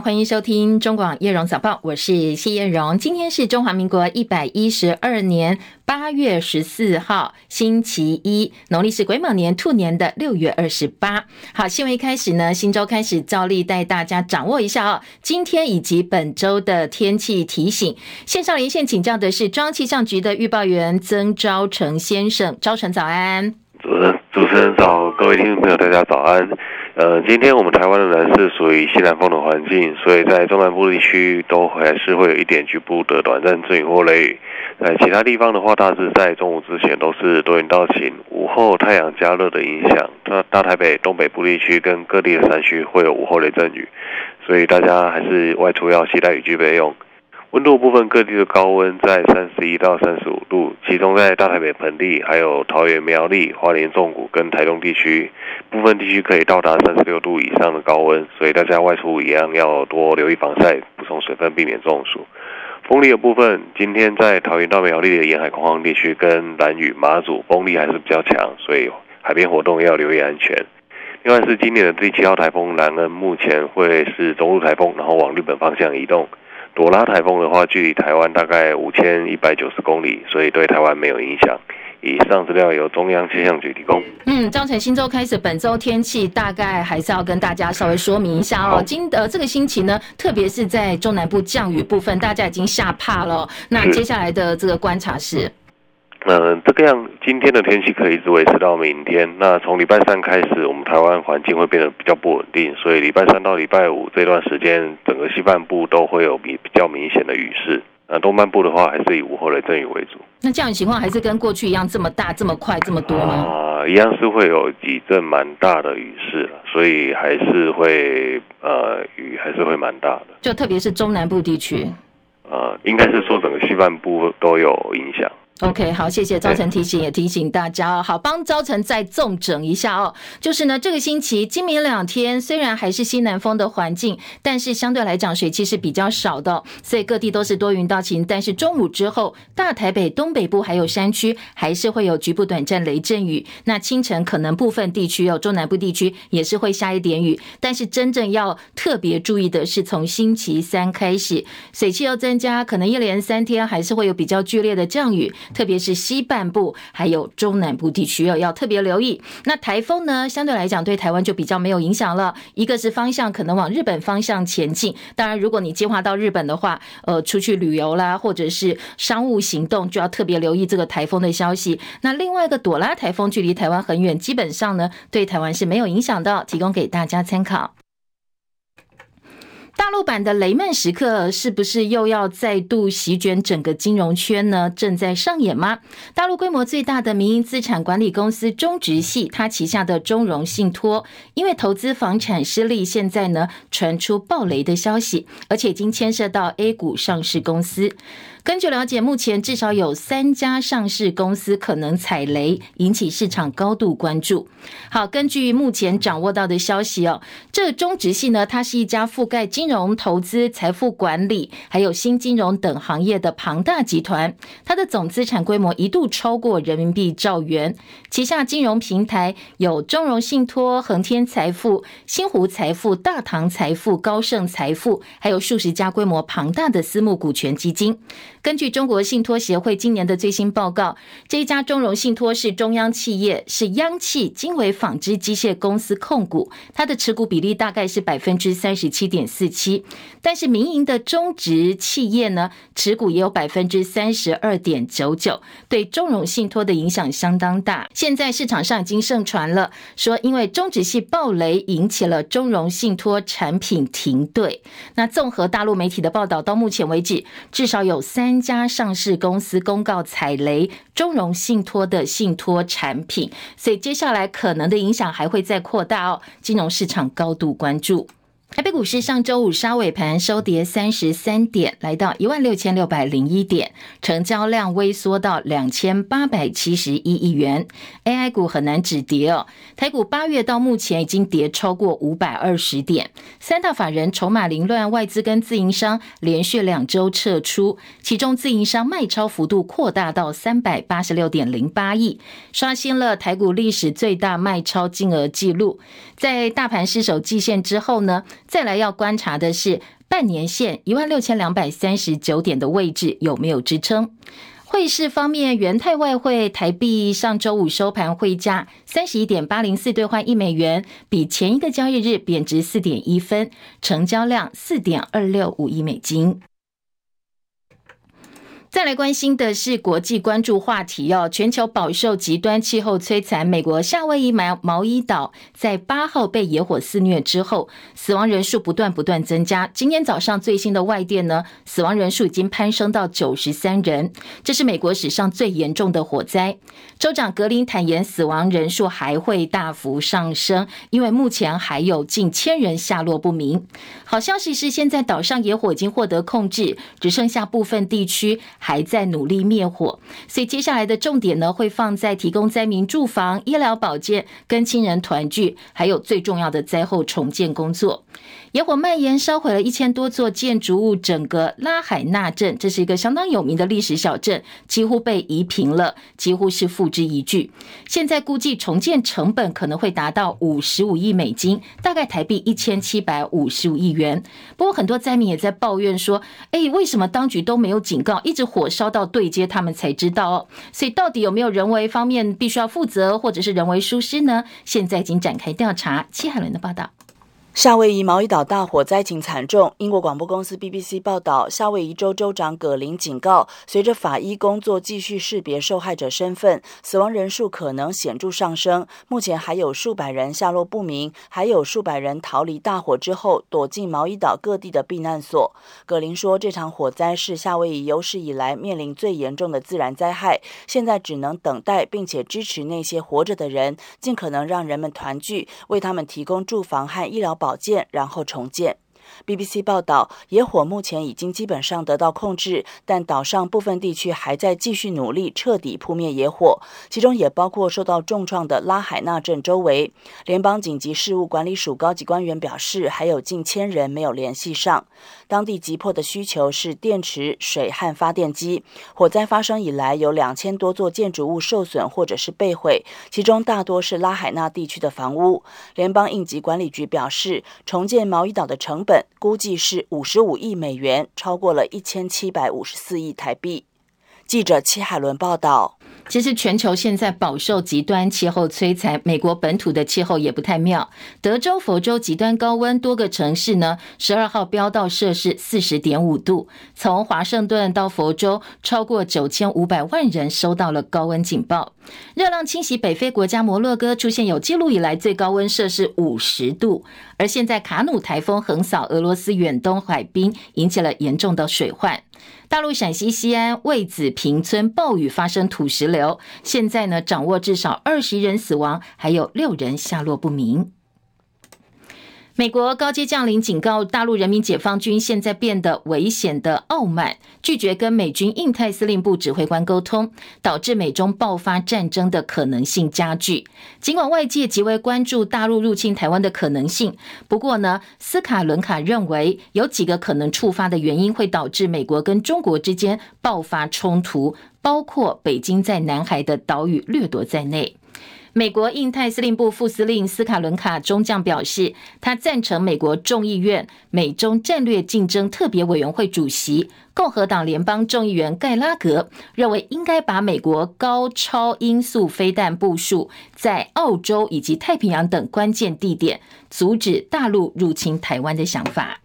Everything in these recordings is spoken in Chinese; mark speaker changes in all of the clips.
Speaker 1: 欢迎收听中广叶荣早报，我是谢叶荣。今天是中华民国一百一十二年八月十四号，星期一，农历是癸卯年兔年的六月二十八。好，新闻一开始呢，新周开始照例带大家掌握一下哦，今天以及本周的天气提醒。线上连线请教的是中央气象局的预报员曾昭成先生，昭成早安。
Speaker 2: 主持人，主持人早，各位听众朋友，大家早安。呃，今天我们台湾仍然是属于西南风的环境，所以在中南部地区都还是会有一点局部的短暂阵雨或雷雨。在其他地方的话，大致在中午之前都是多云到晴，午后太阳加热的影响，大大台北东北部地区跟各地的山区会有午后雷阵雨，所以大家还是外出要携带雨具备用。温度部分，各地的高温在三十一到三十五度，其中在大台北盆地、还有桃园、苗栗、花莲、纵谷跟台东地区，部分地区可以到达三十六度以上的高温，所以大家外出一样要多留意防晒、补充水分，避免中暑。风力的部分，今天在桃园到苗栗的沿海空旷地区跟兰屿、马祖，风力还是比较强，所以海边活动要留意安全。另外是今年的第七号台风兰恩，目前会是中路台风，然后往日本方向移动。朵拉台风的话，距离台湾大概五千一百九十公里，所以对台湾没有影响。以上资料由中央气象局提供。
Speaker 1: 嗯，张晨，新周开始，本周天气大概还是要跟大家稍微说明一下哦。今呃这个星期呢，特别是在中南部降雨部分，大家已经吓怕了。那接下来的这个观察是。
Speaker 2: 嗯，这个样，今天的天气可以一直维持到明天。那从礼拜三开始，我们台湾环境会变得比较不稳定，所以礼拜三到礼拜五这段时间，整个西半部都会有比比较明显的雨势。那东半部的话，还是以午后雷阵雨为主。
Speaker 1: 那这样的情况还是跟过去一样这么大、这么快、这么多吗？
Speaker 2: 啊，一样是会有几阵蛮大的雨势，所以还是会呃雨还是会蛮大的。
Speaker 1: 就特别是中南部地区。
Speaker 2: 呃，应该是说整个西半部都有影响。
Speaker 1: OK，好，谢谢招成提醒，也提醒大家哦。好，帮招成再重整一下哦。就是呢，这个星期今明两天虽然还是西南风的环境，但是相对来讲水汽是比较少的，所以各地都是多云到晴。但是中午之后，大台北东北部还有山区还是会有局部短暂雷阵雨。那清晨可能部分地区哦中南部地区也是会下一点雨。但是真正要特别注意的是，从星期三开始，水汽要增加，可能一连三天还是会有比较剧烈的降雨。特别是西半部还有中南部地区要要特别留意。那台风呢，相对来讲对台湾就比较没有影响了。一个是方向可能往日本方向前进，当然如果你计划到日本的话，呃，出去旅游啦，或者是商务行动，就要特别留意这个台风的消息。那另外一个朵拉台风距离台湾很远，基本上呢对台湾是没有影响的，提供给大家参考。大陆版的雷曼时刻是不是又要再度席卷整个金融圈呢？正在上演吗？大陆规模最大的民营资产管理公司中植系，它旗下的中融信托，因为投资房产失利，现在呢传出暴雷的消息，而且已经牵涉到 A 股上市公司。根据了解，目前至少有三家上市公司可能踩雷，引起市场高度关注。好，根据目前掌握到的消息哦，这中植系呢，它是一家覆盖金融投资、财富管理，还有新金融等行业的庞大集团。它的总资产规模一度超过人民币兆元，旗下金融平台有中融信托、恒天财富、新湖财富、大唐财富、高盛财富，还有数十家规模庞大的私募股权基金。根据中国信托协会今年的最新报告，这一家中融信托是中央企业，是央企经纬纺织机械公司控股，它的持股比例大概是百分之三十七点四七。但是民营的中植企业呢，持股也有百分之三十二点九九，对中融信托的影响相当大。现在市场上已经盛传了，说因为中植系暴雷引起了中融信托产品停兑。那综合大陆媒体的报道，到目前为止至少有三。三家上市公司公告踩雷中融信托的信托产品，所以接下来可能的影响还会再扩大哦。金融市场高度关注。台北股市上周五杀尾盘收跌三十三点，来到一万六千六百零一点，成交量微缩到两千八百七十一亿元。AI 股很难止跌哦，台股八月到目前已经跌超过五百二十点。三大法人筹码凌乱，外资跟自营商连续两周撤出，其中自营商卖超幅度扩大到三百八十六点零八亿，刷新了台股历史最大卖超金额纪录。在大盘失守季线之后呢，再来要观察的是半年线一万六千两百三十九点的位置有没有支撑。汇市方面，元泰外汇台币上周五收盘汇价三十一点八零四兑换一美元，比前一个交易日贬值四点一分，成交量四点二六五亿美金。再来关心的是国际关注话题哦，全球饱受极端气候摧残，美国夏威夷毛毛伊岛在八号被野火肆虐之后，死亡人数不断不断增加。今天早上最新的外电呢，死亡人数已经攀升到九十三人，这是美国史上最严重的火灾。州长格林坦言，死亡人数还会大幅上升，因为目前还有近千人下落不明。好消息是，现在岛上野火已经获得控制，只剩下部分地区。还在努力灭火，所以接下来的重点呢，会放在提供灾民住房、医疗保健、跟亲人团聚，还有最重要的灾后重建工作。野火蔓延，烧毁了一千多座建筑物，整个拉海纳镇，这是一个相当有名的历史小镇，几乎被夷平了，几乎是付之一炬。现在估计重建成本可能会达到五十五亿美金，大概台币一千七百五十五亿元。不过很多灾民也在抱怨说：“哎，为什么当局都没有警告？一直火烧到对接，他们才知道哦。”所以到底有没有人为方面必须要负责，或者是人为疏失呢？现在已经展开调查。戚海伦的报道。
Speaker 3: 夏威夷毛伊岛大火灾情惨重。英国广播公司 BBC 报道，夏威夷州州长葛林警告，随着法医工作继续识别受害者身份，死亡人数可能显著上升。目前还有数百人下落不明，还有数百人逃离大火之后躲进毛伊岛各地的避难所。葛林说，这场火灾是夏威夷有史以来面临最严重的自然灾害，现在只能等待并且支持那些活着的人，尽可能让人们团聚，为他们提供住房和医疗保。保建，然后重建。BBC 报道，野火目前已经基本上得到控制，但岛上部分地区还在继续努力彻底扑灭野火，其中也包括受到重创的拉海纳镇周围。联邦紧急事务管理署高级官员表示，还有近千人没有联系上。当地急迫的需求是电池、水和发电机。火灾发生以来，有两千多座建筑物受损或者是被毁，其中大多是拉海纳地区的房屋。联邦应急管理局表示，重建毛伊岛的成本。估计是五十五亿美元，超过了一千七百五十四亿台币。记者戚海伦报道。
Speaker 1: 其实全球现在饱受极端气候摧残，美国本土的气候也不太妙。德州、佛州极端高温，多个城市呢，十二号飙到摄氏四十点五度。从华盛顿到佛州，超过九千五百万人收到了高温警报。热浪侵袭北非国家摩洛哥，出现有记录以来最高温摄氏五十度。而现在卡努台风横扫俄罗斯远东海滨，引起了严重的水患。大陆陕西西安魏子坪村暴雨发生土石流，现在呢，掌握至少二十人死亡，还有六人下落不明。美国高阶将领警告，大陆人民解放军现在变得危险的傲慢，拒绝跟美军印太司令部指挥官沟通，导致美中爆发战争的可能性加剧。尽管外界极为关注大陆入侵台湾的可能性，不过呢，斯卡伦卡认为有几个可能触发的原因会导致美国跟中国之间爆发冲突，包括北京在南海的岛屿掠夺在内。美国印太司令部副司令斯卡伦卡中将表示，他赞成美国众议院美中战略竞争特别委员会主席共和党联邦众议员盖拉格认为，应该把美国高超音速飞弹部署在澳洲以及太平洋等关键地点，阻止大陆入侵台湾的想法。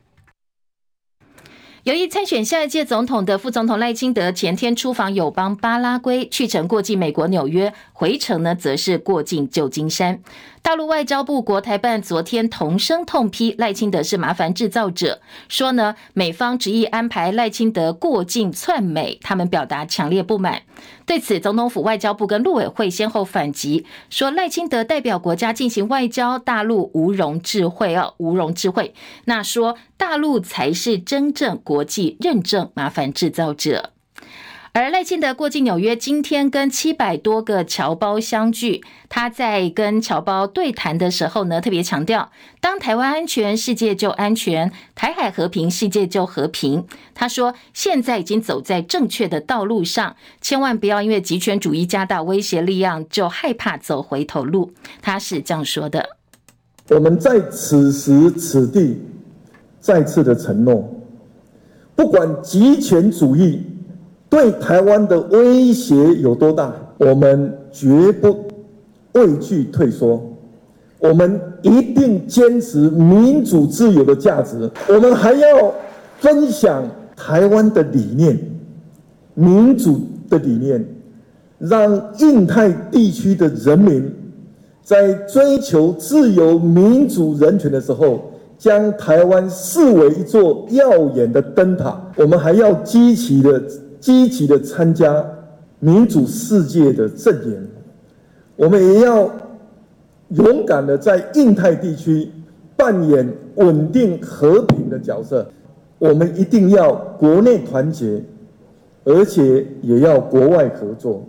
Speaker 1: 由于参选下一届总统的副总统赖清德前天出访友邦巴拉圭，去程过境美国纽约，回程呢则是过境旧金山。大陆外交部国台办昨天同声痛批赖清德是麻烦制造者，说呢美方执意安排赖清德过境窜美，他们表达强烈不满。对此，总统府外交部跟陆委会先后反击，说赖清德代表国家进行外交，大陆无容智慧哦，无容智慧。那说大陆才是真正国际认证麻烦制造者。而赖清德过境纽约，今天跟七百多个侨胞相聚。他在跟侨胞对谈的时候呢，特别强调：当台湾安全，世界就安全；台海和平，世界就和平。他说，现在已经走在正确的道路上，千万不要因为极权主义加大威胁力量，就害怕走回头路。他是这样说的：
Speaker 4: 我们在此时此地再次的承诺，不管极权主义对台湾的威胁有多大，我们绝不畏惧退缩，我们一定坚持民主自由的价值，我们还要分享台湾的理念，民主的理念，让印太地区的人民。在追求自由、民主、人权的时候，将台湾视为一座耀眼的灯塔。我们还要积极的、积极的参加民主世界的阵营。我们也要勇敢的在印太地区扮演稳定和平的角色。我们一定要国内团结，而且也要国外合作。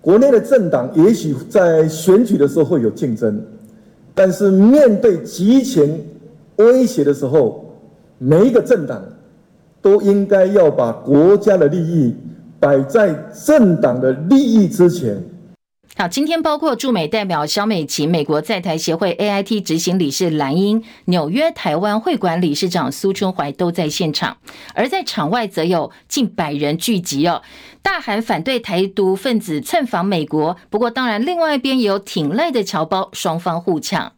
Speaker 4: 国内的政党也许在选举的时候会有竞争，但是面对极权威胁的时候，每一个政党都应该要把国家的利益摆在政党的利益之前。
Speaker 1: 好，今天包括驻美代表肖美琴、美国在台协会 AIT 执行理事蓝英、纽约台湾会馆理事长苏春怀都在现场，而在场外则有近百人聚集哦，大喊反对台独分子窜访美国。不过，当然另外一边也有挺赖的侨胞，双方互呛。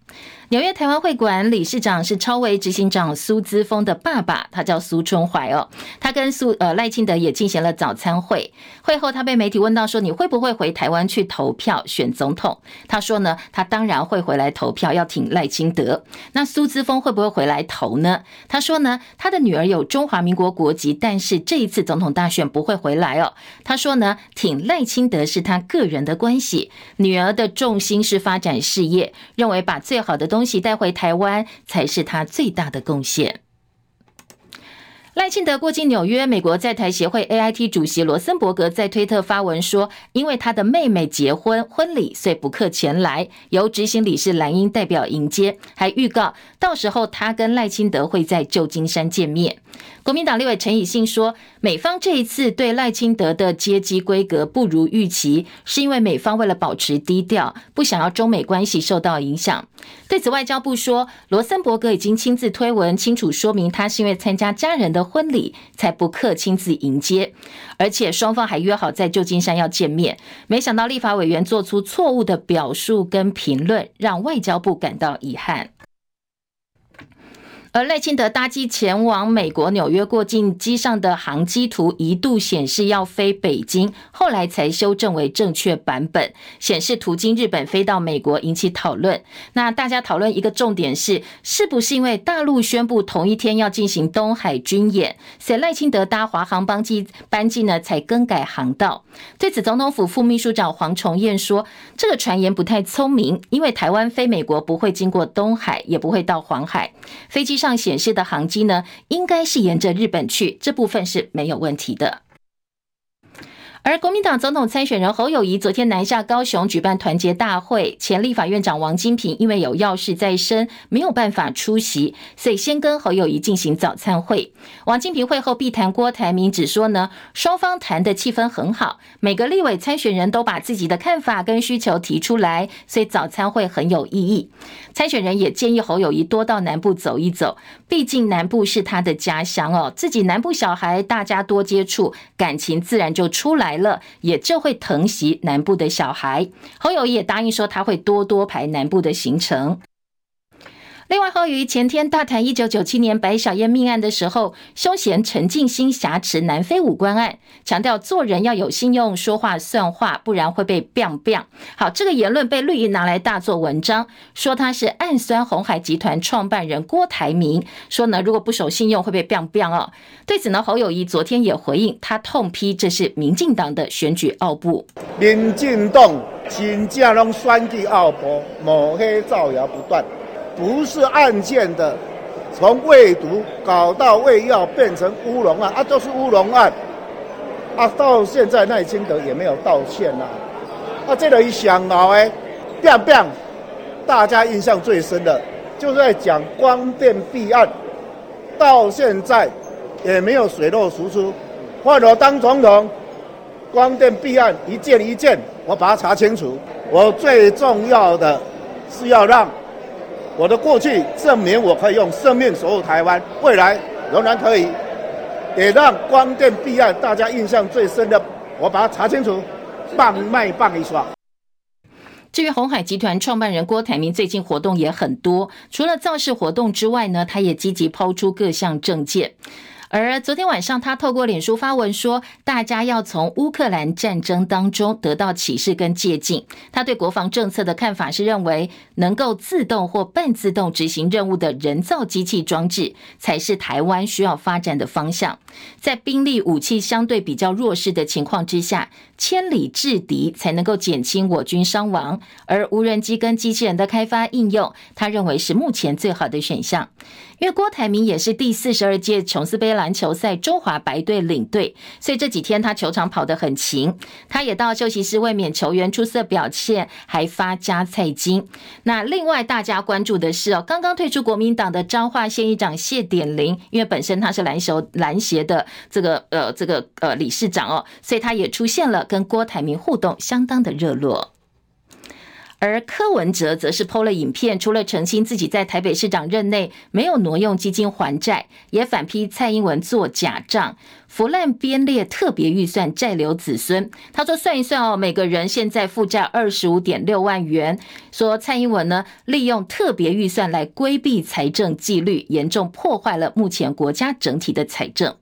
Speaker 1: 纽约台湾会馆理事长是超维执行长苏姿丰的爸爸，他叫苏春怀哦。他跟苏呃赖清德也进行了早餐会。会后，他被媒体问到说：“你会不会回台湾去投票选总统？”他说呢：“他当然会回来投票，要挺赖清德。”那苏姿丰会不会回来投呢？他说呢：“他的女儿有中华民国国籍，但是这一次总统大选不会回来哦。”他说呢：“挺赖清德是他个人的关系，女儿的重心是发展事业，认为把最好的东西。”带回台湾才是他最大的贡献。赖清德过境纽约，美国在台协会 AIT 主席罗森伯格在推特发文说，因为他的妹妹结婚婚礼，所以不客前来，由执行理事兰英代表迎接，还预告到时候他跟赖清德会在旧金山见面。国民党立委陈以信说，美方这一次对赖清德的接机规格不如预期，是因为美方为了保持低调，不想要中美关系受到影响。对此，外交部说，罗森伯格已经亲自推文清楚说明，他是因为参加家人的婚礼才不克亲自迎接，而且双方还约好在旧金山要见面。没想到立法委员做出错误的表述跟评论，让外交部感到遗憾。而赖清德搭机前往美国纽约过境机上的航机图一度显示要飞北京，后来才修正为正确版本，显示途经日本飞到美国，引起讨论。那大家讨论一个重点是，是不是因为大陆宣布同一天要进行东海军演，所以赖清德搭华航班机班机呢才更改航道？对此，总统府副秘书长黄崇彦说，这个传言不太聪明，因为台湾飞美国不会经过东海，也不会到黄海，飞机上显示的航机呢，应该是沿着日本去，这部分是没有问题的。而国民党总统参选人侯友谊昨天南下高雄举办团结大会，前立法院长王金平因为有要事在身，没有办法出席，所以先跟侯友谊进行早餐会。王金平会后必谈郭台铭，只说呢，双方谈的气氛很好，每个立委参选人都把自己的看法跟需求提出来，所以早餐会很有意义。参选人也建议侯友谊多到南部走一走，毕竟南部是他的家乡哦，自己南部小孩，大家多接触，感情自然就出来。来了，也就会疼惜南部的小孩。侯友谊也答应说，他会多多排南部的行程。另外，侯友宜前天大谈一九九七年白小燕命案的时候，凶嫌陈进兴挟持南非五官案，强调做人要有信用，说话算话，不然会被 biang biang。好，这个言论被绿营拿来大做文章，说他是暗酸红海集团创办人郭台铭，说呢如果不守信用会被 biang biang 哦。对此呢，侯友谊昨天也回应，他痛批这是民进党的选举奥步。
Speaker 5: 民进党真正拢选举奥步，抹黑造谣不断。不是案件的，从未读搞到未要变成乌龙案啊，都是乌龙案啊！到现在赖清德也没有道歉呐、啊。这个一想啊，哎变变大家印象最深的，就是在讲光电弊案，到现在也没有水落石出。换我当总统，光电弊案一件一件，我把它查清楚。我最重要的是要让。我的过去证明我可以用生命守护台湾，未来仍然可以，也让光电弊案大家印象最深的，我把它查清楚，棒卖棒一双。
Speaker 1: 至于红海集团创办人郭台铭最近活动也很多，除了造势活动之外呢，他也积极抛出各项政见。而昨天晚上，他透过脸书发文说，大家要从乌克兰战争当中得到启示跟借鉴。他对国防政策的看法是认为，能够自动或半自动执行任务的人造机器装置，才是台湾需要发展的方向。在兵力武器相对比较弱势的情况之下，千里制敌才能够减轻我军伤亡。而无人机跟机器人的开发应用，他认为是目前最好的选项。因为郭台铭也是第四十二届琼斯杯篮球赛中华白队领队，所以这几天他球场跑得很勤。他也到休息室慰勉球员出色表现，还发加菜金。那另外大家关注的是哦，刚刚退出国民党的彰化县议长谢典林，因为本身他是篮球篮协的这个呃这个呃理事长哦，所以他也出现了跟郭台铭互动相当的热络。而柯文哲则是 PO 了影片，除了澄清自己在台北市长任内没有挪用基金还债，也反批蔡英文做假账、腐烂编列特别预算债留子孙。他说算一算哦，每个人现在负债二十五点六万元。说蔡英文呢，利用特别预算来规避财政纪律，严重破坏了目前国家整体的财政。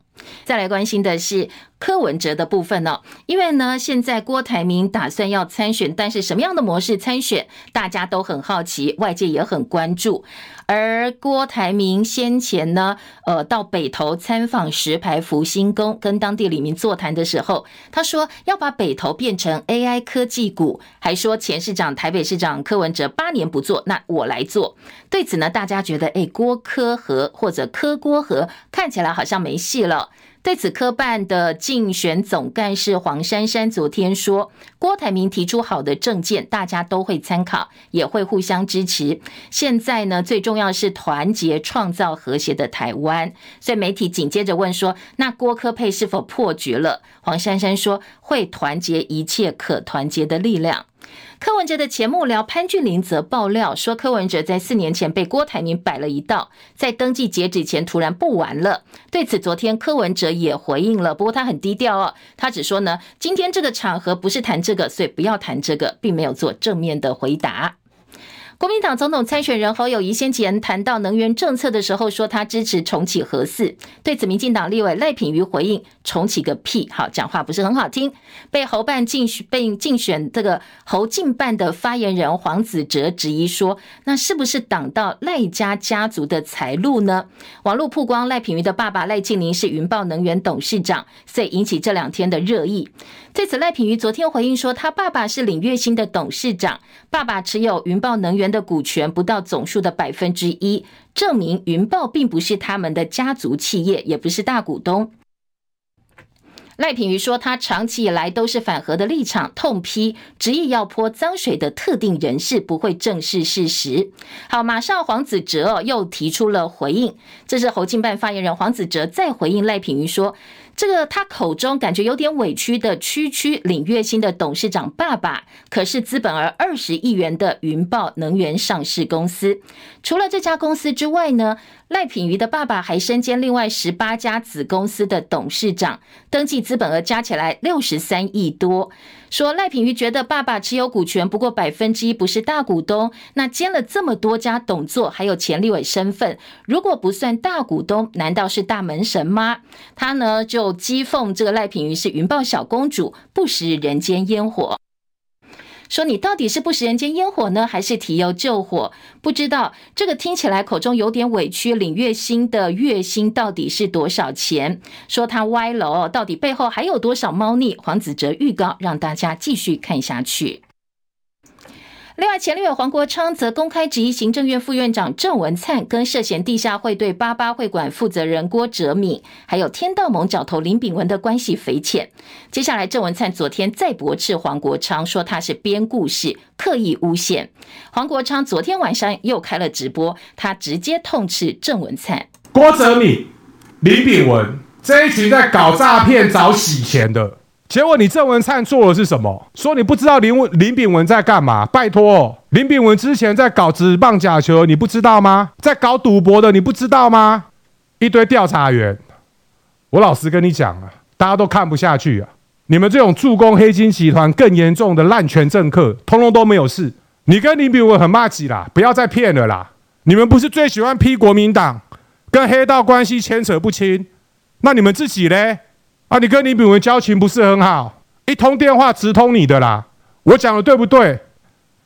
Speaker 1: 再来关心的是柯文哲的部分呢，因为呢，现在郭台铭打算要参选，但是什么样的模式参选，大家都很好奇，外界也很关注。而郭台铭先前呢，呃，到北投参访石牌福星宫，跟当地里民座谈的时候，他说要把北投变成 AI 科技股，还说前市长台北市长柯文哲八年不做，那我来做。对此呢，大家觉得，哎，郭柯和或者柯郭和看起来好像没戏了。对此，科办的竞选总干事黄珊珊昨天说，郭台铭提出好的政见，大家都会参考，也会互相支持。现在呢，最重要是团结，创造和谐的台湾。所以媒体紧接着问说，那郭科佩是否破局了？黄珊珊说，会团结一切可团结的力量。柯文哲的前幕僚潘俊麟则爆料说，柯文哲在四年前被郭台铭摆了一道，在登记截止前突然不玩了。对此，昨天柯文哲也回应了，不过他很低调哦，他只说呢，今天这个场合不是谈这个，所以不要谈这个，并没有做正面的回答。国民党总统参选人侯友宜先前谈到能源政策的时候，说他支持重启核四。对此，民进党立委赖品妤回应：“重启个屁！好，讲话不是很好听。”被侯办竞选被竞选这个侯进办的发言人黄子哲质疑说：“那是不是挡到赖家家族的财路呢？”网络曝光赖品妤的爸爸赖庆宁是云豹能源董事长，所以引起这两天的热议。对此，赖品妤昨天回应说，他爸爸是领月薪的董事长，爸爸持有云豹能源的股权不到总数的百分之一，证明云豹并不是他们的家族企业，也不是大股东。赖品妤说，他长期以来都是反核的立场，痛批执意要泼脏水的特定人士不会正视事实。好，马上黄子哲又提出了回应，这是侯进办发言人黄子哲再回应赖品妤说。这个他口中感觉有点委屈的区区领月薪的董事长爸爸，可是资本额二十亿元的云豹能源上市公司。除了这家公司之外呢，赖品瑜的爸爸还身兼另外十八家子公司的董事长，登记资本额加起来六十三亿多。说赖品妤觉得爸爸持有股权不过百分之一，不是大股东，那兼了这么多家董座，还有前立委身份，如果不算大股东，难道是大门神吗？他呢就讥讽这个赖品妤是云豹小公主，不食人间烟火。说你到底是不食人间烟火呢，还是提油救火？不知道这个听起来口中有点委屈。领月薪的月薪到底是多少钱？说他歪楼，到底背后还有多少猫腻？黄子哲预告让大家继续看下去。另外，前立委黄国昌则公开质疑行政院副院长郑文灿跟涉嫌地下会对八八会馆负责人郭哲敏，还有天道盟角头林炳文的关系匪浅。接下来，郑文灿昨天再驳斥黄国昌，说他是编故事、刻意诬陷。黄国昌昨天晚上又开了直播，他直接痛斥郑文灿、
Speaker 6: 郭哲敏、林炳文这一群在搞诈骗、找洗钱的，结果你郑文灿做的是什么？说你不知道林林炳文在干嘛？拜托，林炳文之前在搞职棒假球，你不知道吗？在搞赌博的，你不知道吗？一堆调查员，我老实跟你讲啊，大家都看不下去啊！你们这种助攻黑金集团更严重的滥权政客，通通都没有事。你跟林炳文很麻吉啦，不要再骗了啦！你们不是最喜欢批国民党跟黑道关系牵扯不清？那你们自己嘞？啊，你跟李炳文交情不是很好，一通电话直通你的啦。我讲的对不对？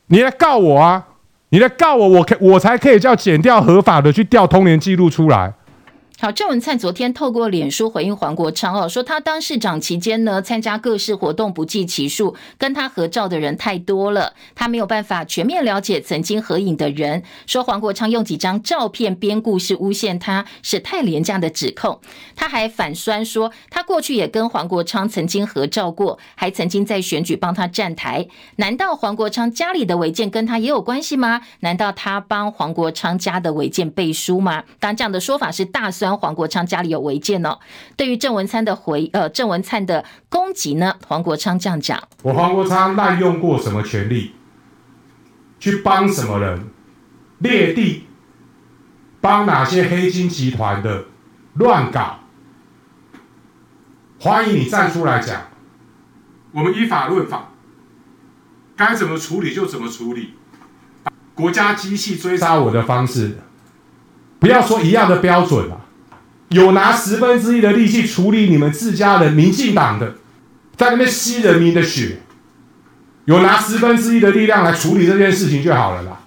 Speaker 6: 你来告我啊！你来告我，我可我才可以叫剪掉合法的去调通联记录出来。
Speaker 1: 好，郑文灿昨天透过脸书回应黄国昌哦，说他当市长期间呢，参加各式活动不计其数，跟他合照的人太多了，他没有办法全面了解曾经合影的人。说黄国昌用几张照片编故事诬陷他，是太廉价的指控。他还反酸说，他过去也跟黄国昌曾经合照过，还曾经在选举帮他站台。难道黄国昌家里的违建跟他也有关系吗？难道他帮黄国昌家的违建背书吗？当然，这样的说法是大酸。黄国昌家里有违建哦。对于郑文灿的回呃郑文灿的攻击呢，黄国昌这样讲：
Speaker 6: 我黄国昌滥用过什么权力，去帮什么人裂地，帮哪些黑金集团的乱搞？欢迎你站出来讲，我们依法论法，该怎么处理就怎么处理。国家机器追杀我的方式，不要说一样的标准了。有拿十分之一的力气处理你们自家人、民进党的，在那边吸人民的血，有拿十分之一的力量来处理这件事情就好了啦。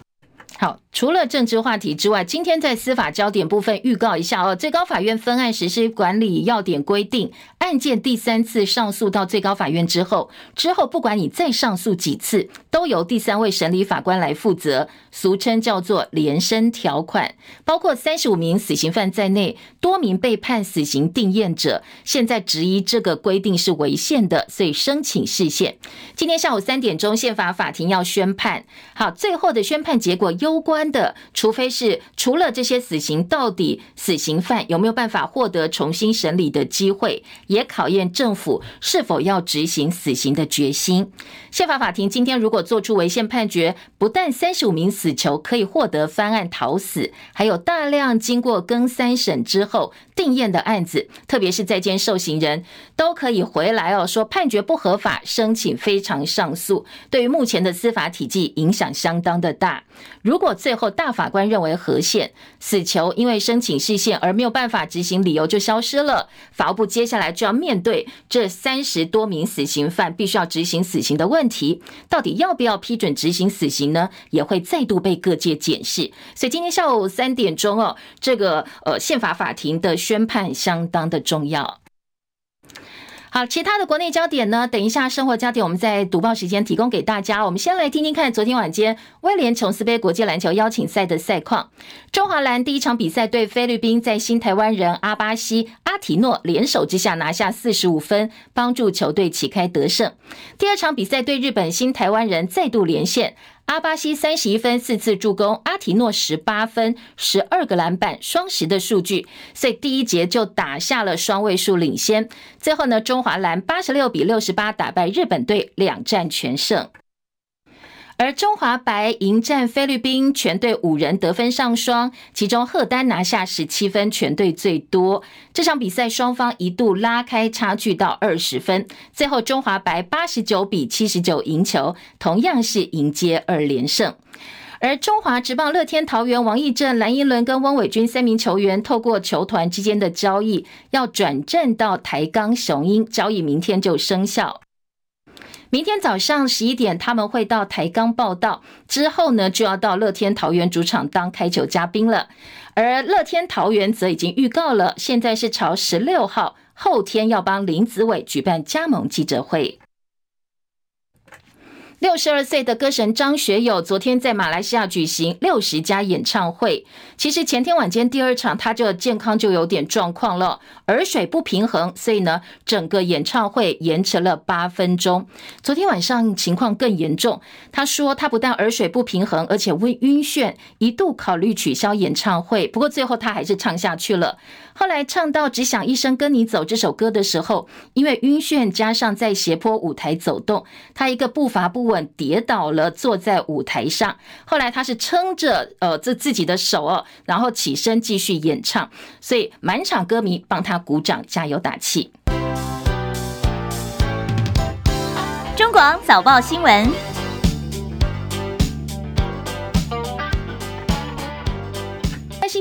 Speaker 1: 好，除了政治话题之外，今天在司法焦点部分预告一下哦。最高法院分案实施管理要点规定，案件第三次上诉到最高法院之后，之后不管你再上诉几次，都由第三位审理法官来负责，俗称叫做连审条款。包括三十五名死刑犯在内，多名被判死刑定验者，现在质疑这个规定是违宪的，所以申请释宪。今天下午三点钟，宪法法庭要宣判。好，最后的宣判结果。攸关的，除非是除了这些死刑，到底死刑犯有没有办法获得重新审理的机会，也考验政府是否要执行死刑的决心。宪法法庭今天如果做出违宪判决，不但三十五名死囚可以获得翻案逃死，还有大量经过更三审之后定验的案子，特别是在监受刑人都可以回来哦，说判决不合法，申请非常上诉，对于目前的司法体系影响相当的大。如果最后大法官认为合宪，死囚因为申请释宪而没有办法执行，理由就消失了。法务部接下来就要面对这三十多名死刑犯必须要执行死刑的问题，到底要不要批准执行死刑呢？也会再度被各界检视。所以今天下午三点钟哦，这个呃宪法法庭的宣判相当的重要。好，其他的国内焦点呢？等一下生活焦点，我们在读报时间提供给大家。我们先来听听看昨天晚间威廉琼斯杯国际篮球邀请赛的赛况。中华蓝第一场比赛对菲律宾，在新台湾人阿巴西阿提诺联手之下拿下四十五分，帮助球队旗开得胜。第二场比赛对日本，新台湾人再度连线。阿巴西三十一分四次助攻，阿提诺十八分十二个篮板，双十的数据，所以第一节就打下了双位数领先。最后呢，中华蓝八十六比六十八打败日本队，两战全胜。而中华白迎战菲律宾，全队五人得分上双，其中赫丹拿下十七分，全队最多。这场比赛双方一度拉开差距到二十分，最后中华白八十九比七十九赢球，同样是迎接二连胜。而中华职棒乐天桃园王义正、蓝寅伦跟翁伟军三名球员，透过球团之间的交易，要转战到台钢雄鹰，交易明天就生效。明天早上十一点，他们会到台钢报道，之后呢，就要到乐天桃园主场当开球嘉宾了。而乐天桃园则已经预告了，现在是朝十六号后天要帮林子伟举办加盟记者会。六十二岁的歌神张学友昨天在马来西亚举行六十加演唱会。其实前天晚间第二场他就健康就有点状况了，耳水不平衡，所以呢整个演唱会延迟了八分钟。昨天晚上情况更严重，他说他不但耳水不平衡，而且会晕眩，一度考虑取消演唱会。不过最后他还是唱下去了。后来唱到只想一生跟你走这首歌的时候，因为晕眩加上在斜坡舞台走动，他一个步伐不稳跌倒了，坐在舞台上。后来他是撑着呃这自己的手哦，然后起身继续演唱，所以满场歌迷帮他鼓掌加油打气。
Speaker 7: 中广早报新闻。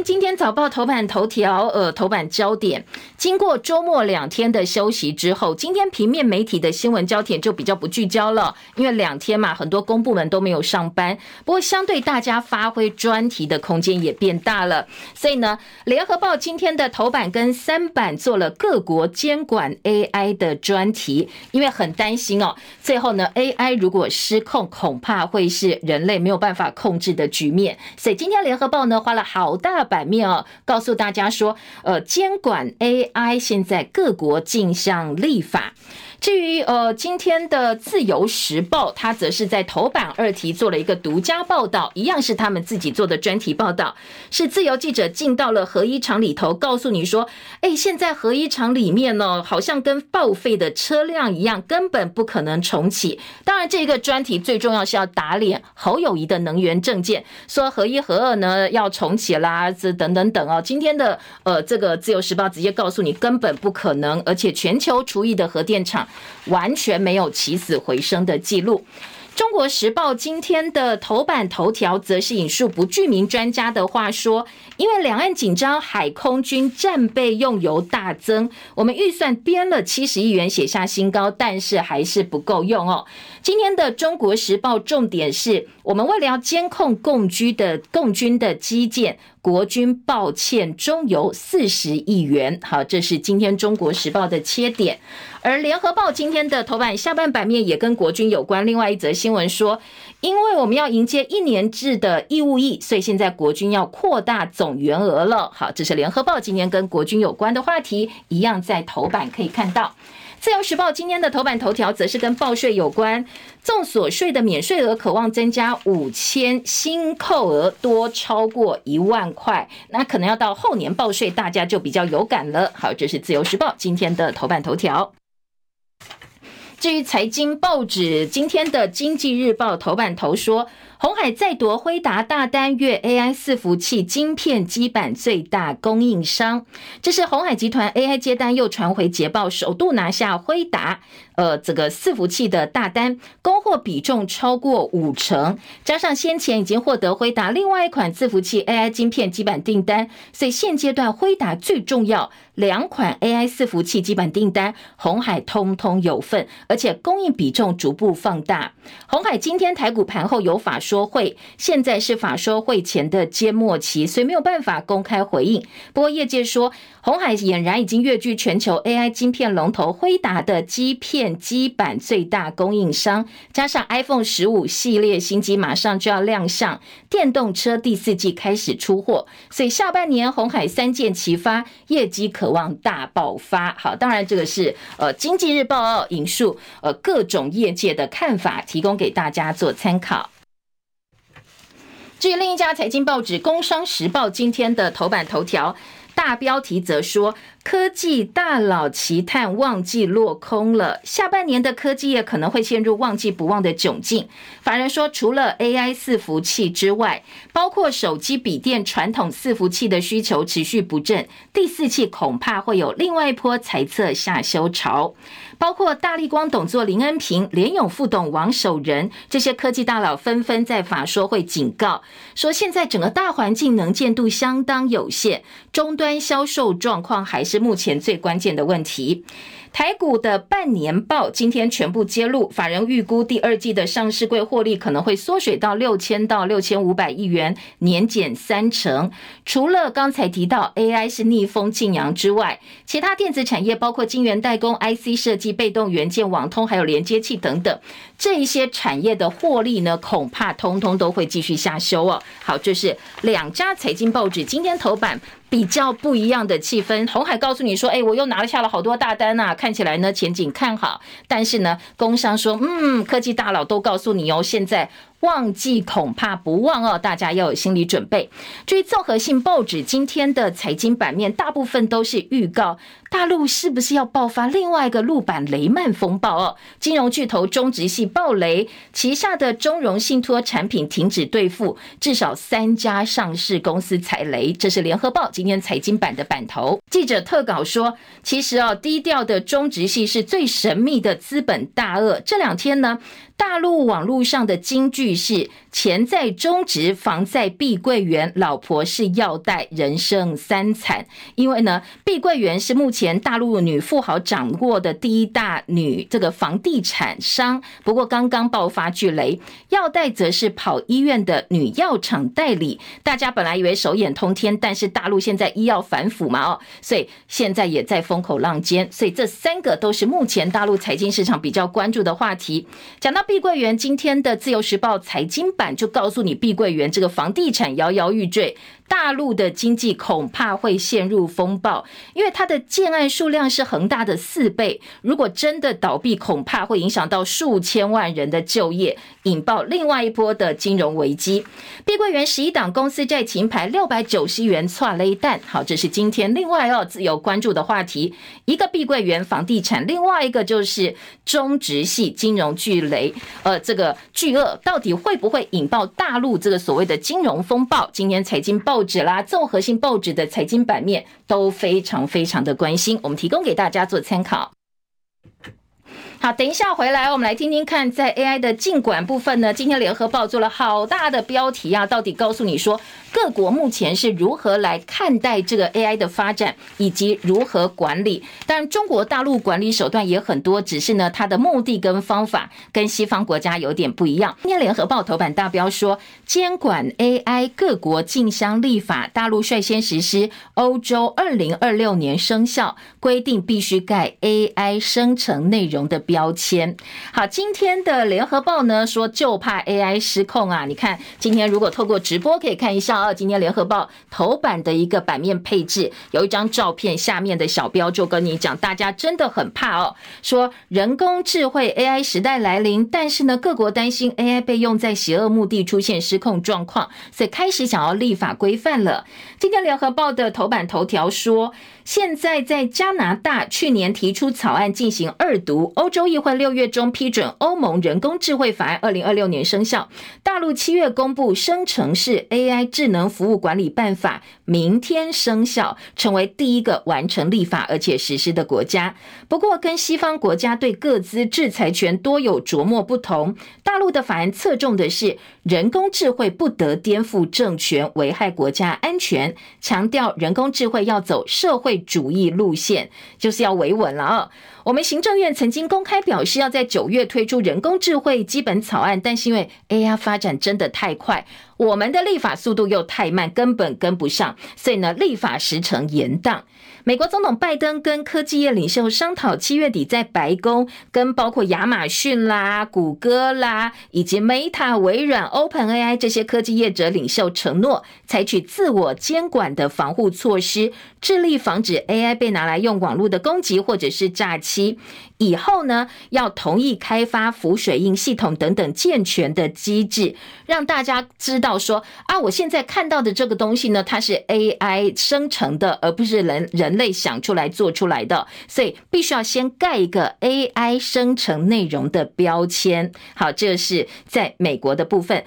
Speaker 1: 今天早报头版头条，呃，头版焦点。经过周末两天的休息之后，今天平面媒体的新闻焦点就比较不聚焦了，因为两天嘛，很多公部门都没有上班。不过，相对大家发挥专题的空间也变大了。所以呢，联合报今天的头版跟三版做了各国监管 AI 的专题，因为很担心哦，最后呢，AI 如果失控，恐怕会是人类没有办法控制的局面。所以今天联合报呢，花了好大。版面哦，告诉大家说，呃，监管 AI 现在各国竞相立法。至于呃，今天的自由时报，它则是在头版二题做了一个独家报道，一样是他们自己做的专题报道，是自由记者进到了核一厂里头，告诉你说，哎，现在核一厂里面呢，好像跟报废的车辆一样，根本不可能重启。当然，这个专题最重要是要打脸侯友谊的能源政见，说核一核二呢要重启啦，这等等等哦。今天的呃，这个自由时报直接告诉你，根本不可能，而且全球除役的核电厂。完全没有起死回生的记录。中国时报今天的头版头条则是引述不具名专家的话说：“因为两岸紧张，海空军战备用油大增，我们预算编了七十亿元，写下新高，但是还是不够用哦。”今天的中国时报重点是我们为了要监控共军的共军的基建。国军抱歉中油四十亿元，好，这是今天中国时报的切点。而联合报今天的头版下半版面也跟国军有关。另外一则新闻说，因为我们要迎接一年制的义务役，所以现在国军要扩大总员额了。好，这是联合报今天跟国军有关的话题，一样在头版可以看到。自由时报今天的头版头条则是跟报税有关，众所税的免税额渴望增加五千，新扣额多超过一万块，那可能要到后年报税，大家就比较有感了。好，这是自由时报今天的头版头条。至于财经报纸，今天的经济日报头版头说。鸿海再夺辉达大单，月 AI 伺服器晶片基板最大供应商。这是鸿海集团 AI 接单又传回捷报，首度拿下辉达呃这个伺服器的大单，供货比重超过五成。加上先前已经获得辉达另外一款伺服器 AI 晶片基板订单，所以现阶段辉达最重要两款 AI 伺服器基板订单，鸿海通通有份，而且供应比重逐步放大。鸿海今天台股盘后有法说。说会现在是法说会前的缄默期，所以没有办法公开回应。不过业界说，红海俨然已经跃居全球 AI 晶片龙头辉达的基片基板最大供应商，加上 iPhone 十五系列新机马上就要亮相，电动车第四季开始出货，所以下半年红海三箭齐发，业绩渴望大爆发。好，当然这个是呃经济日报引述呃各种业界的看法，提供给大家做参考。至于另一家财经报纸《工商时报》今天的头版头条大标题则说。科技大佬奇探旺季落空了，下半年的科技业可能会陷入旺季不旺的窘境。法人说，除了 AI 伺服器之外，包括手机、笔电、传统伺服器的需求持续不振，第四季恐怕会有另外一波财测下修潮。包括大立光董座林恩平、联咏副董王守仁这些科技大佬纷纷在法说会警告说，现在整个大环境能见度相当有限，终端销售状况还是。是目前最关键的问题。台股的半年报今天全部揭露，法人预估第二季的上市柜获利可能会缩水到六千到六千五百亿元，年减三成。除了刚才提到 AI 是逆风劲扬之外，其他电子产业包括晶圆代工、IC 设计、被动元件、网通还有连接器等等，这一些产业的获利呢，恐怕通通都会继续下修哦。好，这是两家财经报纸今天头版。比较不一样的气氛，红海告诉你说：“哎，我又拿了下了好多大单呐，看起来呢前景看好。”但是呢，工商说：“嗯，科技大佬都告诉你哦，现在。”旺季恐怕不旺哦，大家要有心理准备。至于综合性报纸今天的财经版面，大部分都是预告大陆是不是要爆发另外一个陆版雷曼风暴哦。金融巨头中植系暴雷，旗下的中融信托产品停止兑付，至少三家上市公司踩雷。这是联合报今天财经版的版头。记者特稿说，其实哦，低调的中植系是最神秘的资本大鳄。这两天呢，大陆网络上的金句是“钱在中植，房在碧桂园，老婆是药代，人生三惨”。因为呢，碧桂园是目前大陆女富豪掌握的第一大女这个房地产商，不过刚刚爆发巨雷。药代则是跑医院的女药厂代理。大家本来以为手眼通天，但是大陆现在医药反腐嘛，哦，所以现在也在风口浪尖。所以这三个都是目前大陆财经市场比较关注的话题。讲到。碧桂园今天的自由时报财经版就告诉你，碧桂园这个房地产摇摇欲坠。大陆的经济恐怕会陷入风暴，因为它的建案数量是恒大的四倍。如果真的倒闭，恐怕会影响到数千万人的就业，引爆另外一波的金融危机。碧桂园十一档公司债情牌六百九十元挫雷弹。好，这是今天另外要自由关注的话题。一个碧桂园房地产，另外一个就是中植系金融巨雷。呃，这个巨鳄到底会不会引爆大陆这个所谓的金融风暴？今天财经报。报纸啦，综合性报纸的财经版面都非常非常的关心，我们提供给大家做参考。好，等一下回来，我们来听听看，在 AI 的尽管部分呢，今天联合报做了好大的标题啊，到底告诉你说。各国目前是如何来看待这个 AI 的发展，以及如何管理？当然，中国大陆管理手段也很多，只是呢，它的目的跟方法跟西方国家有点不一样。今天联合报头版大标说，监管 AI 各国竞相立法，大陆率先实施，欧洲二零二六年生效，规定必须盖 AI 生成内容的标签。好，今天的联合报呢说，就怕 AI 失控啊！你看，今天如果透过直播可以看一下。今天联合报头版的一个版面配置，有一张照片，下面的小标就跟你讲，大家真的很怕哦，说人工智慧 AI 时代来临，但是呢，各国担心 AI 被用在邪恶目的，出现失控状况，所以开始想要立法规范了。今天联合报的头版头条说。现在在加拿大，去年提出草案进行二读，欧洲议会六月中批准欧盟人工智慧法案，二零二六年生效。大陆七月公布生成式 AI 智能服务管理办法，明天生效，成为第一个完成立法而且实施的国家。不过，跟西方国家对各自制裁权多有琢磨不同，大陆的法案侧重的是人工智慧不得颠覆政权，危害国家安全，强调人工智慧要走社会主义路线，就是要维稳了啊！我们行政院曾经公开表示，要在九月推出人工智慧基本草案，但是因为 AI 发展真的太快，我们的立法速度又太慢，根本跟不上，所以呢，立法时程延宕。美国总统拜登跟科技业领袖商讨，七月底在白宫跟包括亚马逊啦、谷歌啦，以及 Meta、微软、OpenAI 这些科技业者领袖承诺，采取自我监管的防护措施，致力防止 AI 被拿来用网络的攻击或者是诈欺。以后呢，要同意开发浮水印系统等等健全的机制，让大家知道说啊，我现在看到的这个东西呢，它是 AI 生成的，而不是人人类想出来做出来的，所以必须要先盖一个 AI 生成内容的标签。好，这是在美国的部分。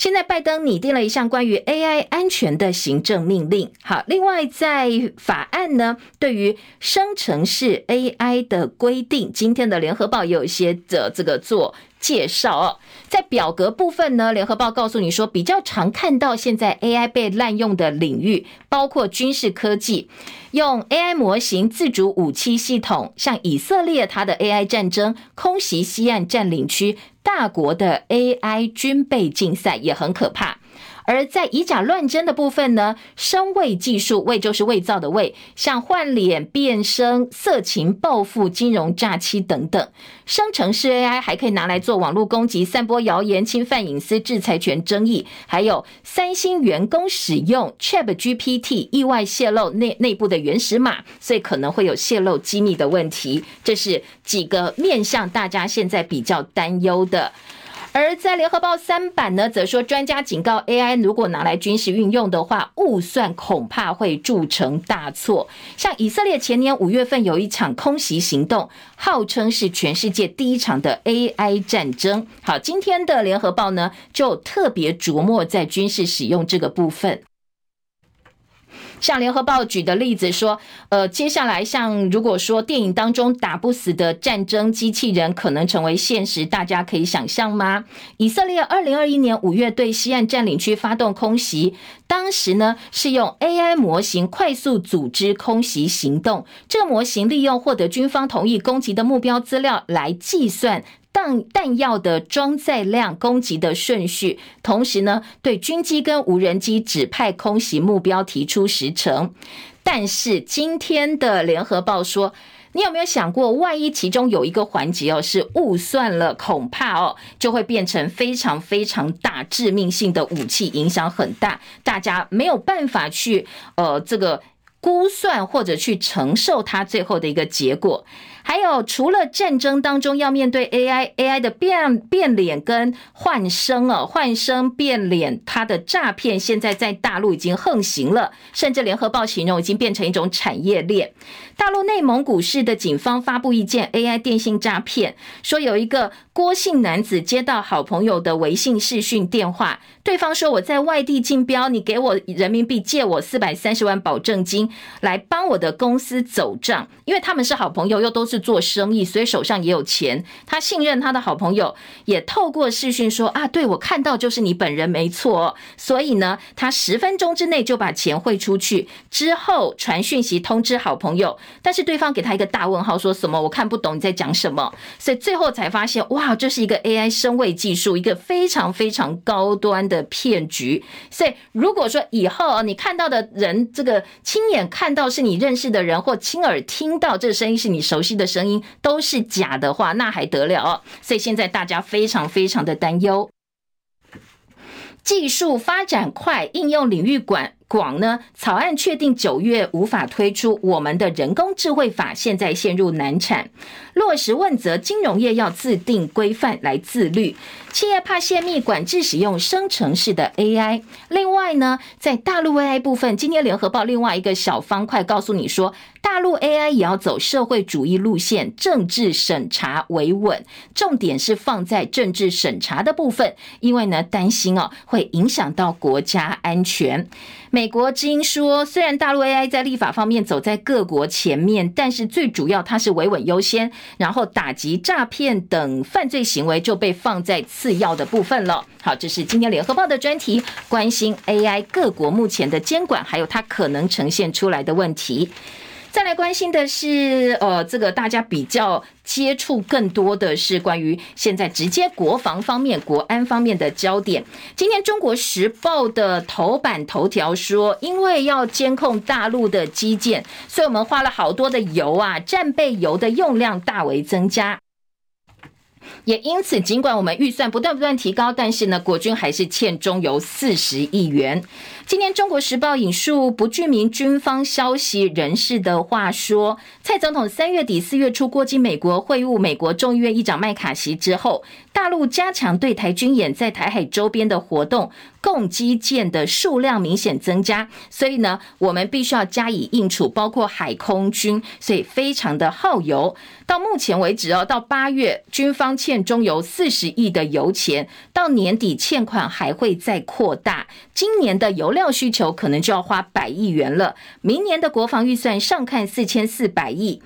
Speaker 1: 现在拜登拟定了一项关于 AI 安全的行政命令。好，另外在法案呢，对于生成式 AI 的规定，今天的联合报有一些的这个做介绍哦。在表格部分呢，联合报告诉你说，比较常看到现在 AI 被滥用的领域，包括军事科技，用 AI 模型自主武器系统，像以色列它的 AI 战争，空袭西岸占领区，大国的 AI 军备竞赛也很可怕。而在以假乱真的部分呢，声伪技术，伪就是伪造的伪，像换脸、变声、色情、报复、金融诈欺等等。生成式 AI 还可以拿来做网络攻击、散播谣言、侵犯隐私、制裁权争议。还有三星员工使用 ChatGPT 意外泄露内内部的原始码，所以可能会有泄露机密的问题。这是几个面向大家现在比较担忧的。而在联合报三版呢，则说专家警告，AI 如果拿来军事运用的话，误算恐怕会铸成大错。像以色列前年五月份有一场空袭行动，号称是全世界第一场的 AI 战争。好，今天的联合报呢，就特别琢磨在军事使用这个部分。像联合报举的例子说，呃，接下来像如果说电影当中打不死的战争机器人可能成为现实，大家可以想象吗？以色列二零二一年五月对西岸占领区发动空袭，当时呢是用 AI 模型快速组织空袭行动，这个模型利用获得军方同意攻击的目标资料来计算。弹弹药的装载量、攻击的顺序，同时呢，对军机跟无人机指派空袭目标提出时程。但是今天的联合报说，你有没有想过，万一其中有一个环节哦是误算了，恐怕哦就会变成非常非常大致命性的武器，影响很大，大家没有办法去呃这个估算或者去承受它最后的一个结果。还有，除了战争当中要面对 AI，AI 的变变脸跟换声哦，换声变脸，它的诈骗现在在大陆已经横行了，甚至联合报形容已经变成一种产业链。大陆内蒙古市的警方发布一件 AI 电信诈骗，说有一个郭姓男子接到好朋友的微信视讯电话，对方说我在外地竞标，你给我人民币借我四百三十万保证金，来帮我的公司走账，因为他们是好朋友，又都是做生意，所以手上也有钱。他信任他的好朋友，也透过视讯说啊，对，我看到就是你本人没错。所以呢，他十分钟之内就把钱汇出去，之后传讯息通知好朋友，但是对方给他一个大问号，说什么我看不懂你在讲什么。所以最后才发现，哇，这是一个 AI 声位技术，一个非常非常高端的骗局。所以如果说以后你看到的人，这个亲眼看到是你认识的人，或亲耳听到这个声音是你熟悉的的声音，都是假的话，那还得了？所以现在大家非常非常的担忧。技术发展快，应用领域广广呢？草案确定九月无法推出，我们的人工智慧法现在陷入难产。落实问责，金融业要自定规范来自律。企业怕泄密，管制使用生成式的 AI。另外呢，在大陆 AI 部分，今天联合报另外一个小方块告诉你说，大陆 AI 也要走社会主义路线，政治审查维稳，重点是放在政治审查的部分，因为呢担心哦会影响到国家安全。美国之音说，虽然大陆 AI 在立法方面走在各国前面，但是最主要它是维稳优先，然后打击诈骗等犯罪行为就被放在次要的部分了。好，这是今天联合报的专题，关心 AI 各国目前的监管，还有它可能呈现出来的问题。再来关心的是，呃，这个大家比较接触更多的是关于现在直接国防方面、国安方面的焦点。今天《中国时报》的头版头条说，因为要监控大陆的基建，所以我们花了好多的油啊，战备油的用量大为增加。也因此，尽管我们预算不断不断提高，但是呢，国军还是欠中油四十亿元。今天《中国时报》引述不具名军方消息人士的话说，蔡总统三月底四月初过境美国会晤美国众议院议长麦卡锡之后，大陆加强对台军演，在台海周边的活动，共机舰的数量明显增加，所以呢，我们必须要加以应处，包括海空军，所以非常的耗油。到目前为止哦，到八月，军方欠中油四十亿的油钱，到年底欠款还会再扩大。今年的油料需求可能就要花百亿元了，明年的国防预算上看四千四百亿。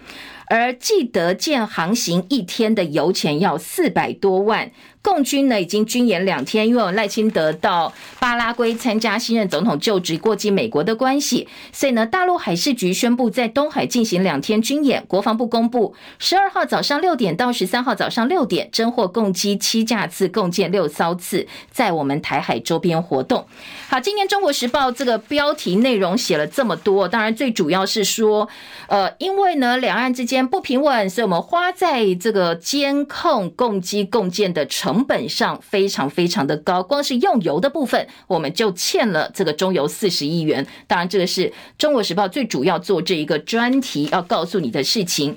Speaker 1: 而记得舰航行一天的油钱要四百多万。共军呢已经军演两天，因为赖清德到巴拉圭参加新任总统就职，过境美国的关系，所以呢，大陆海事局宣布在东海进行两天军演。国防部公布，十二号早上六点到十三号早上六点，侦获共机七架次，共建六艘次，在我们台海周边活动。好，今天中国时报这个标题内容写了这么多，当然最主要是说，呃，因为呢两岸之间不平稳，所以我们花在这个监控共机共建的成。成本上非常非常的高，光是用油的部分，我们就欠了这个中油四十亿元。当然，这个是中国时报最主要做这一个专题要告诉你的事情。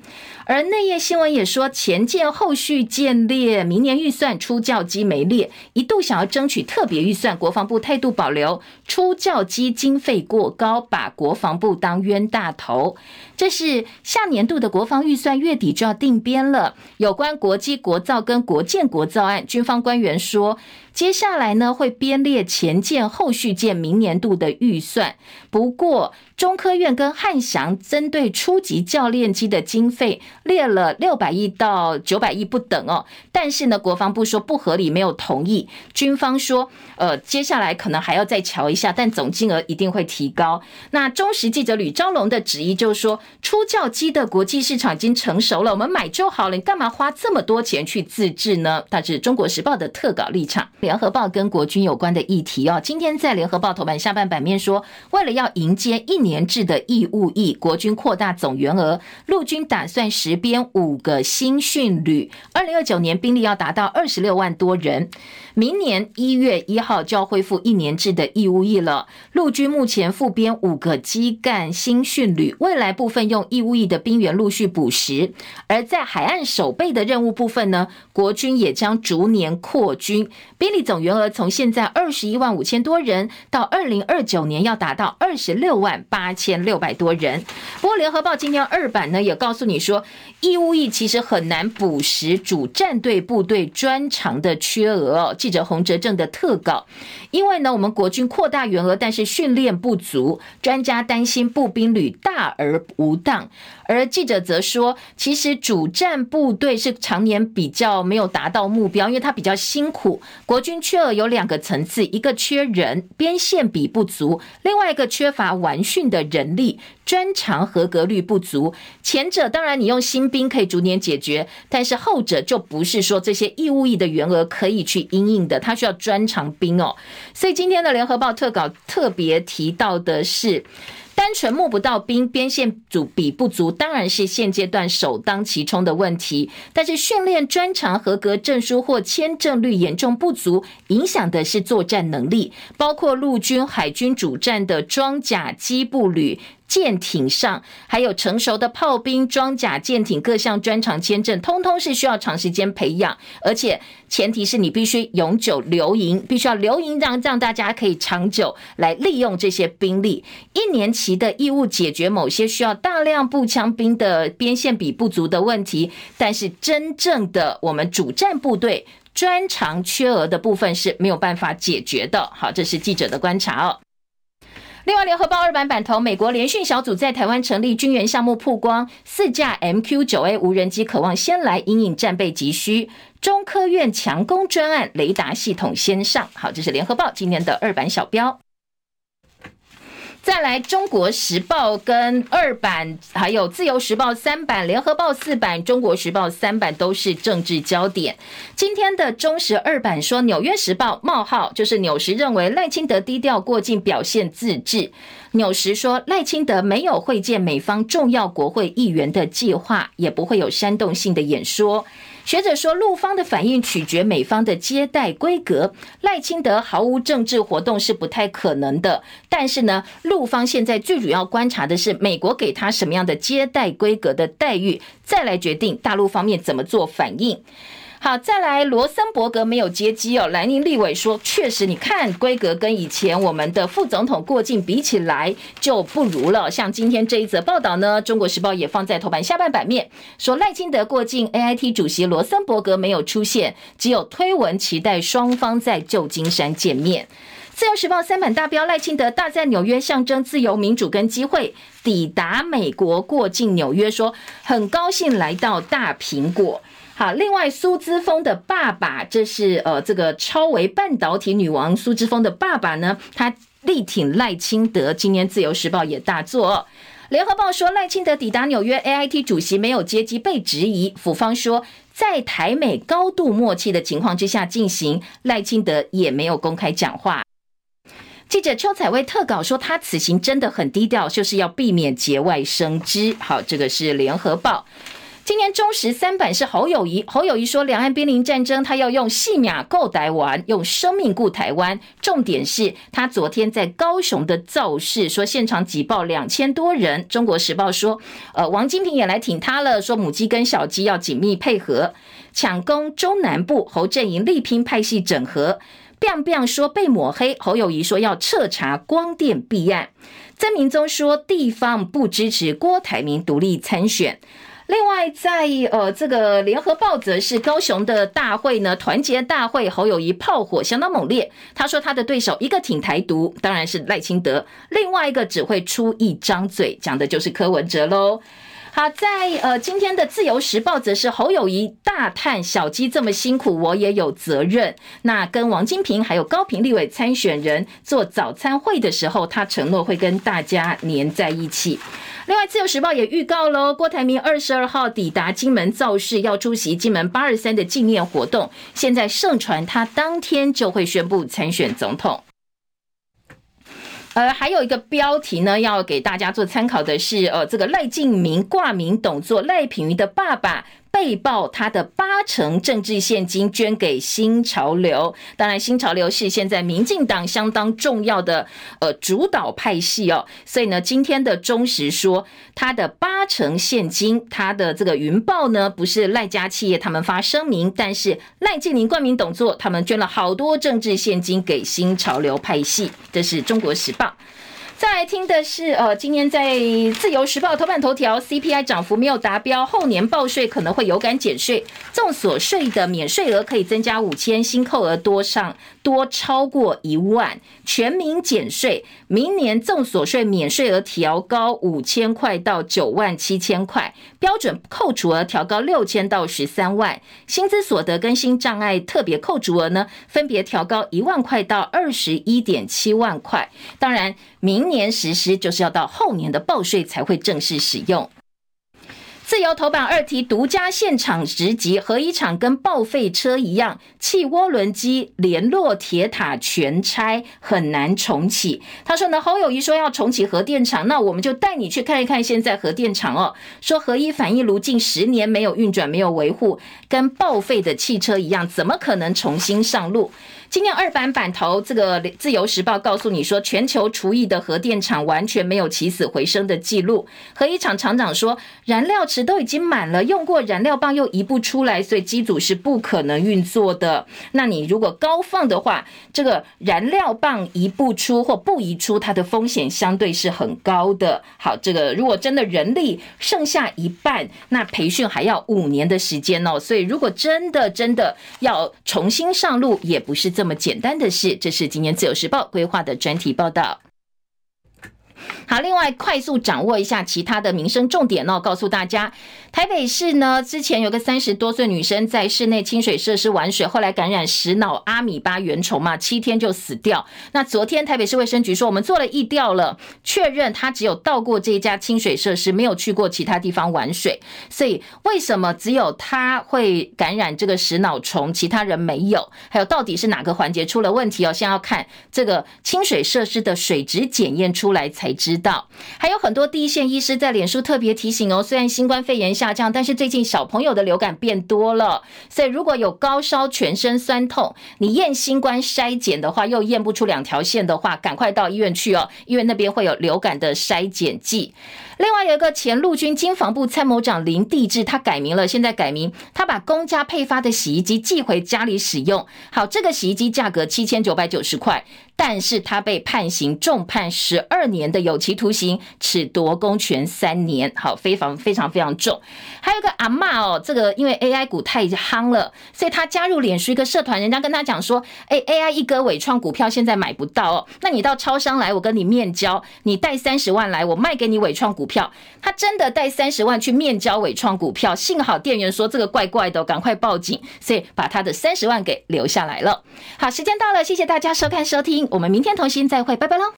Speaker 1: 而内页新闻也说，前舰后续舰列，明年预算出教机没列，一度想要争取特别预算，国防部态度保留，出教机经费过高，把国防部当冤大头。这是下年度的国防预算，月底就要定编了。有关国机国造跟国建国造案，军方官员说，接下来呢会编列前舰后续舰明年度的预算。不过，中科院跟汉翔针对初级教练机的经费列了六百亿到九百亿不等哦，但是呢，国防部说不合理，没有同意。军方说，呃，接下来可能还要再瞧一下，但总金额一定会提高。那中时记者吕昭龙的质疑就是说，初教机的国际市场已经成熟了，我们买就好了，你干嘛花这么多钱去自制呢？大致中国时报的特稿立场，联合报跟国军有关的议题哦，今天在联合报头版下半版面说，为了要迎接一年。年制的义务役，国军扩大总员额，陆军打算实编五个新训旅，二零二九年兵力要达到二十六万多人。明年一月一号就要恢复一年制的义务役了。陆军目前复编五个基干新训旅，未来部分用义务役的兵员陆续补实。而在海岸守备的任务部分呢，国军也将逐年扩军，兵力总员额从现在二十一万五千多人，到二零二九年要达到二十六万八八千六百多人。不过，联合报今天二版呢也告诉你说，义务役其实很难补实主战队部队专长的缺额哦。记者洪哲正的特稿，因为呢，我们国军扩大员额，但是训练不足，专家担心步兵旅大而无当。而记者则说，其实主战部队是常年比较没有达到目标，因为它比较辛苦。国军缺额有两个层次，一个缺人，编线比不足；另外一个缺乏完训的人力。专长合格率不足，前者当然你用新兵可以逐年解决，但是后者就不是说这些义务役的员额可以去应应的，他需要专长兵哦。所以今天的联合报特稿特别提到的是，单纯募不到兵，边线组比不足，当然是现阶段首当其冲的问题。但是训练专长合格证书或签证率严重不足，影响的是作战能力，包括陆军、海军主战的装甲机步旅。舰艇上还有成熟的炮兵、装甲舰艇各项专长签证，通通是需要长时间培养，而且前提是你必须永久留营，必须要留营，让让大家可以长久来利用这些兵力。一年期的义务解决某些需要大量步枪兵的边线比不足的问题，但是真正的我们主战部队专长缺额的部分是没有办法解决的。好，这是记者的观察哦。另外，联合报二版版头，美国联训小组在台湾成立军援项目曝光，四架 MQ-9A 无人机渴望先来因应战备急需，中科院强攻专案雷达系统先上。好，这是联合报今天的二版小标。再来，《中国时报》跟二版，还有《自由时报》三版，《联合报》四版，《中国时报》三版都是政治焦点。今天的中时二版说，《纽约时报》冒号就是纽时认为赖清德低调过境，表现自制。纽时说，赖清德没有会见美方重要国会议员的计划，也不会有煽动性的演说。学者说，陆方的反应取决美方的接待规格。赖清德毫无政治活动是不太可能的。但是呢，陆方现在最主要观察的是美国给他什么样的接待规格的待遇，再来决定大陆方面怎么做反应。好，再来，罗森伯格没有接机哦。蓝营立委说，确实，你看规格跟以前我们的副总统过境比起来就不如了。像今天这一则报道呢，《中国时报》也放在头版下半版面，说赖清德过境，AIT 主席罗森伯格没有出现，只有推文期待双方在旧金山见面。自由时报三版大标赖清德大赞纽约象征自由民主跟机会，抵达美国过境纽约说很高兴来到大苹果。好，另外苏姿丰的爸爸，这是呃这个超微半导体女王苏姿丰的爸爸呢，他力挺赖清德。今年自由时报也大作。联合报说赖清德抵达纽约，AIT 主席没有接机被质疑，府方说在台美高度默契的情况之下进行，赖清德也没有公开讲话。记者邱采薇特稿说他此行真的很低调，就是要避免节外生枝。好，这个是联合报。今年中时三版是侯友宜，侯友宜说两岸濒临战争，他要用性命顾台湾，用生命顾台湾。重点是他昨天在高雄的造势，说现场挤爆两千多人。中国时报说，呃，王金平也来挺他了，说母鸡跟小鸡要紧密配合，抢攻中南部，侯阵营力拼派系整合。biang biang 说被抹黑，侯友宜说要彻查光电弊案。曾明宗说地方不支持郭台铭独立参选。另外，在呃这个联合报则是高雄的大会呢，团结大会，侯友谊炮火相当猛烈。他说他的对手一个挺台独，当然是赖清德；另外一个只会出一张嘴，讲的就是柯文哲喽。好，在呃今天的自由时报则是侯友宜大叹小鸡这么辛苦，我也有责任。那跟王金平还有高屏立委参选人做早餐会的时候，他承诺会跟大家黏在一起。另外，自由时报也预告喽，郭台铭二十二号抵达金门造势，要出席金门八二三的纪念活动。现在盛传他当天就会宣布参选总统。呃，还有一个标题呢，要给大家做参考的是，呃，这个赖敬明挂名董座，赖品妤的爸爸。被曝他的八成政治献金捐给新潮流，当然新潮流是现在民进党相当重要的呃主导派系哦，所以呢，今天的中时说他的八成现金，他的这个云豹呢不是赖家企业他们发声明，但是赖建宁冠名董座，他们捐了好多政治献金给新潮流派系，这是中国时报。再来听的是，呃，今天在《自由时报》头版头条，CPI 涨幅没有达标，后年报税可能会有感减税，众所税的免税额可以增加五千，新扣额多上多超过一万，全民减税，明年众所税免税额调高五千块到九万七千块，标准扣除额调高六千到十三万，薪资所得跟新障碍特别扣除额呢，分别调高一万块到二十一点七万块，当然。明年实施就是要到后年的报税才会正式使用。自由头版二题独家现场直击，核一厂跟报废车一样，汽涡轮机联络铁塔全拆，很难重启。他说呢，侯友宜说要重启核电厂，那我们就带你去看一看现在核电厂哦。说核一反应炉近十年没有运转，没有维护，跟报废的汽车一样，怎么可能重新上路？今天二版版头，这个《自由时报》告诉你说，全球除役的核电厂完全没有起死回生的记录。核一厂厂长说，燃料池都已经满了，用过燃料棒又移不出来，所以机组是不可能运作的。那你如果高放的话，这个燃料棒移不出或不移出，它的风险相对是很高的。好，这个如果真的人力剩下一半，那培训还要五年的时间哦。所以如果真的真的要重新上路，也不是。这么简单的事，这是今年自由时报规划的专题报道。好，另外快速掌握一下其他的民生重点哦，告诉大家，台北市呢之前有个三十多岁女生在室内清水设施玩水，后来感染食脑阿米巴原虫嘛，七天就死掉。那昨天台北市卫生局说，我们做了疫调了，确认她只有到过这一家清水设施，没有去过其他地方玩水。所以为什么只有她会感染这个食脑虫，其他人没有？还有到底是哪个环节出了问题哦？先要看这个清水设施的水质检验出来才知道。还有很多第一线医师在脸书特别提醒哦，虽然新冠肺炎下降，但是最近小朋友的流感变多了，所以如果有高烧、全身酸痛，你验新冠筛检的话又验不出两条线的话，赶快到医院去哦，因为那边会有流感的筛检剂。另外有一个前陆军经防部参谋长林地志，他改名了，现在改名，他把公家配发的洗衣机寄回家里使用。好，这个洗衣机价格七千九百九十块。但是他被判刑重判十二年的有期徒刑，褫夺公权三年，好，非常非常非常重。还有个阿嬷哦，这个因为 AI 股太夯了，所以他加入脸书一个社团，人家跟他讲说，哎，AI 一哥纬创股票现在买不到哦，那你到超商来，我跟你面交，你带三十万来，我卖给你纬创股票。他真的带三十万去面交伟创股票，幸好店员说这个怪怪的，赶快报警，所以把他的三十万给留下来了。好，时间到了，谢谢大家收看收听，我们明天同心再会，拜拜喽。